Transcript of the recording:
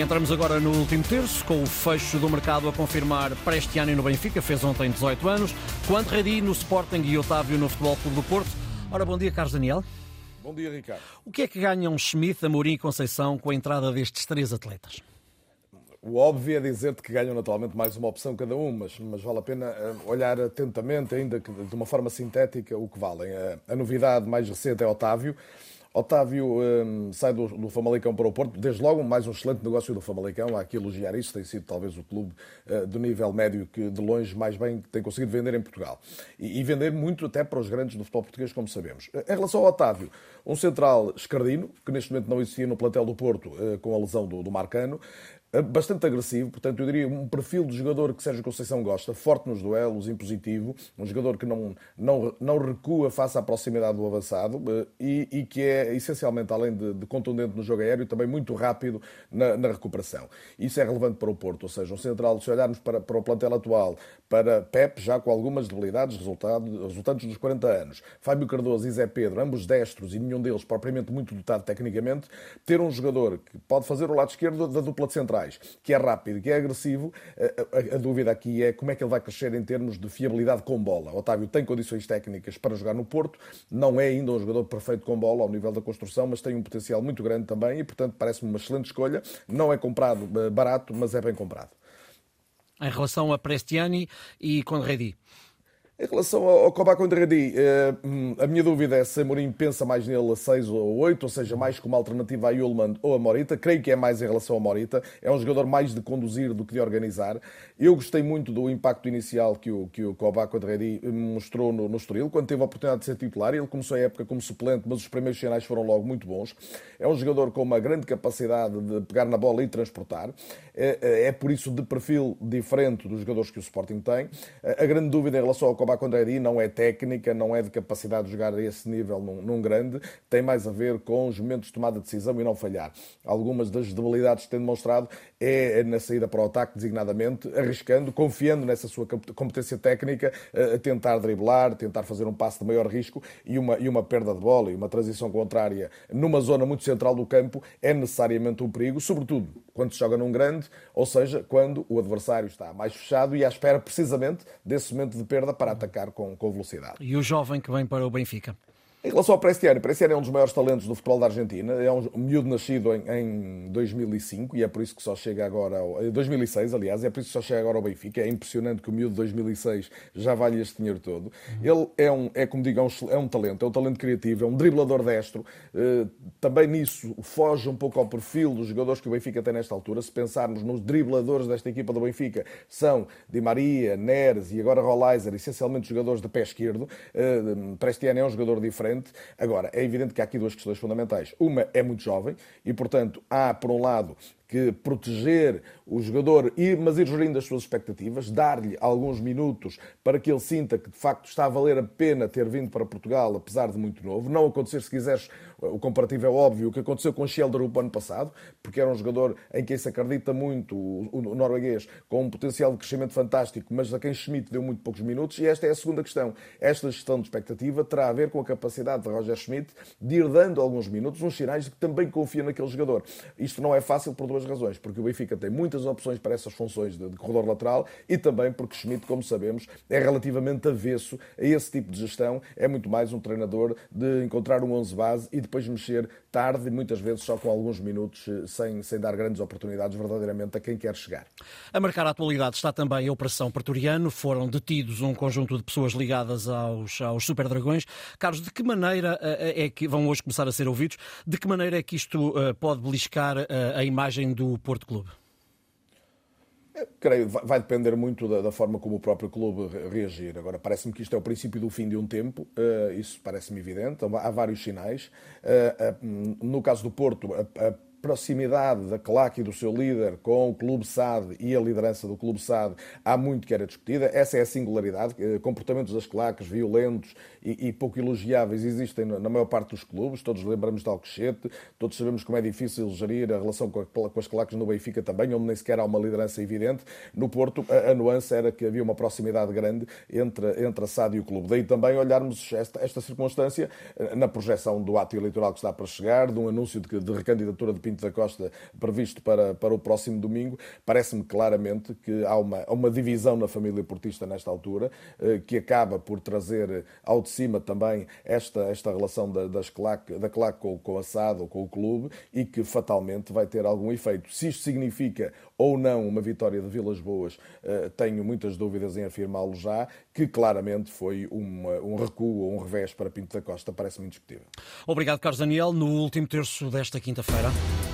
Entramos agora no último terço, com o fecho do mercado a confirmar Prestiani no Benfica, fez ontem 18 anos, Quanto Redi no Sporting e Otávio no Futebol Clube do Porto. Ora, bom dia, Carlos Daniel. Bom dia, Ricardo. O que é que ganham Schmidt, Amorim e Conceição com a entrada destes três atletas? O óbvio é dizer-te que ganham naturalmente mais uma opção cada um, mas, mas vale a pena eh, olhar atentamente, ainda que de uma forma sintética, o que valem. A, a novidade mais recente é Otávio. Otávio um, sai do, do, Famalicão para o Porto, desde logo mais um excelente negócio do Famalicão, há que elogiar isso, tem sido talvez o clube uh, do nível médio que de longe mais bem tem conseguido vender em Portugal. E, e, vender muito até para os grandes do futebol português, como sabemos. Em relação ao Otávio, um central escardino, que neste momento não existia no plantel do Porto uh, com a lesão do, do Marcano, bastante agressivo, portanto, eu diria um perfil de jogador que Sérgio Conceição gosta, forte nos duelos, impositivo, um jogador que não, não, não recua face à proximidade do avançado eh, e, e que é essencialmente, além de, de, contundente no jogo aéreo, também muito rápido na, na, recuperação. Isso é relevante para o Porto, ou seja, um central, se olharmos para, para o plantel atual, para Pep, já com algumas debilidades resultado, resultantes dos 40 anos, Fábio Cardoso e Zé Pedro, ambos destros e nenhum deles propriamente muito dotado tecnicamente, ter um jogador que pode fazer o lado esquerdo da dupla de centrais que é rápido, que é agressivo, a, a, a, dúvida aqui é como é que ele vai crescer em termos de fiabilidade com bola. Otávio tem condições técnicas para jogar no Porto, não é ainda um jogador perfeito com bola ao nível da construção, mas tem um potencial muito grande também e, portanto, parece-me uma excelente escolha. Não é comprado eh, barato, mas é bem comprado. Em relação a Prestiani e Conredi. Em relação ao Coba Condradi, eh, a minha dúvida é se Amorim pensa mais nele a 6 ou 8, ou seja, mais como alternativa a Yulman ou a Morita. Creio que é mais em relação a Morita. É um jogador mais de conduzir do que de organizar. Eu gostei muito do impacto inicial que o, que o Coba Condradi mostrou no, no Estoril, quando teve a oportunidade de ser titular. Ele começou a época como suplente, mas os primeiros sinais foram logo muito bons. É um jogador com uma grande capacidade de pegar na bola e transportar. É, é, é por isso de perfil diferente dos jogadores que o Sporting tem. A grande dúvida em relação ao Coba Condredi não é técnica, não é de capacidade de jogar a esse nível num, num, grande, tem mais a ver com os momentos de tomada de decisão e não falhar. Algumas das debilidades que tem demonstrado é na saída para o ataque, designadamente, arriscando, confiando nessa sua competência técnica, a tentar driblar, tentar fazer um passo de maior risco e uma, e uma perda de bola e uma transição contrária numa zona muito central do campo é necessariamente um perigo, sobretudo quando se joga num grande, ou seja, quando o adversário está mais fechado e à espera precisamente desse momento de perda para atacar com, com velocidade. E o jovem que vem para o Benfica? Em relação ao Prestiani, Prestiani é um dos maiores talentos do futebol da Argentina. É um miúdo nascido em, em 2005 e é por isso que só chega agora ao, 2006, aliás, é por isso que só chega agora ao Benfica. É impressionante que o miúdo de 2006 já vale este dinheiro todo. Ele é um, é como digo, é um, é um talento, é um talento criativo, é um driblador destro. Uh, também nisso foge um pouco ao perfil dos jogadores que o Benfica tem nesta altura. Se pensarmos nos dribladores desta equipa do Benfica, são Di Maria, Neres e agora Rolaiser, essencialmente jogadores de pé esquerdo. Uh, Prestiani é um jogador diferente Agora, é evidente que há aqui duas questões fundamentais. Uma é muito jovem e, portanto, há, por um lado, que proteger o jogador, mas ir gerindo as suas expectativas, dar-lhe alguns minutos para que ele sinta que de facto está a valer a pena ter vindo para Portugal, apesar de muito novo. Não acontecer, se quiseres, o comparativo é óbvio, o que aconteceu com Schelder o ano passado, porque era um jogador em quem se acredita muito, o norueguês, com um potencial de crescimento fantástico, mas a quem Schmidt deu muito poucos minutos. E esta é a segunda questão. Esta gestão de expectativa terá a ver com a capacidade de Roger Schmidt de ir dando alguns minutos, uns sinais de que também confia naquele jogador. Isto não é fácil por duas duas razões. Porque o Benfica tem muitas opções para essas funções de, de corredor lateral e também porque Schmidt, como sabemos, é relativamente avesso a esse tipo de gestão. É muito mais um treinador de encontrar um 11 base e depois mexer tarde e muitas vezes só com alguns minutos, eh, sem, sem dar grandes oportunidades verdadeiramente a quem quer chegar. A marcar a atualidade está também a Operação Pretoriano. Foram detidos um conjunto de pessoas ligadas aos, aos Super Dragões. Carlos, de que maneira eh, é que vão hoje começar a ser ouvidos? De que maneira é que isto eh, pode beliscar a imagem do Porto Clube? creio, vai depender muito da, da, forma como o próprio clube reagir. Agora, parece-me que isto é o princípio do fim de um tempo, uh, isso parece-me evidente, há vários sinais. Uh, uh, no caso do Porto, a, a proximidade da claque e do seu líder com o Clube SAD e a liderança do Clube SAD há muito que era discutida. Essa é a singularidade. Eh, comportamentos das claques violentos e, e pouco elogiáveis existem na maior parte dos clubes. Todos lembramos de Alcochete, todos sabemos como é difícil gerir a relação com, a, com as claques no Benfica também, onde nem sequer há uma liderança evidente. No Porto, a, a nuance era que havia uma proximidade grande entre, entre a SAD e o clube. Daí também olharmos esta, esta circunstância eh, na projeção do ato eleitoral que está para chegar, de um anúncio de, de recandidatura de Pinto da Costa previsto para, para o próximo domingo, parece-me claramente que há uma, uma divisão na família portista nesta altura, eh, que acaba por trazer ao de cima também esta, esta relação da, das claque, da claque com, com a SAD ou com o clube e que fatalmente vai ter algum efeito. Se isto significa ou não uma vitória de Vilas Boas, eh, tenho muitas dúvidas em afirmá-lo já, que claramente foi uma, um recuo ou um revés para Pinto da Costa, parece-me indiscutível. Obrigado, Carlos Daniel. No último terço desta quinta-feira.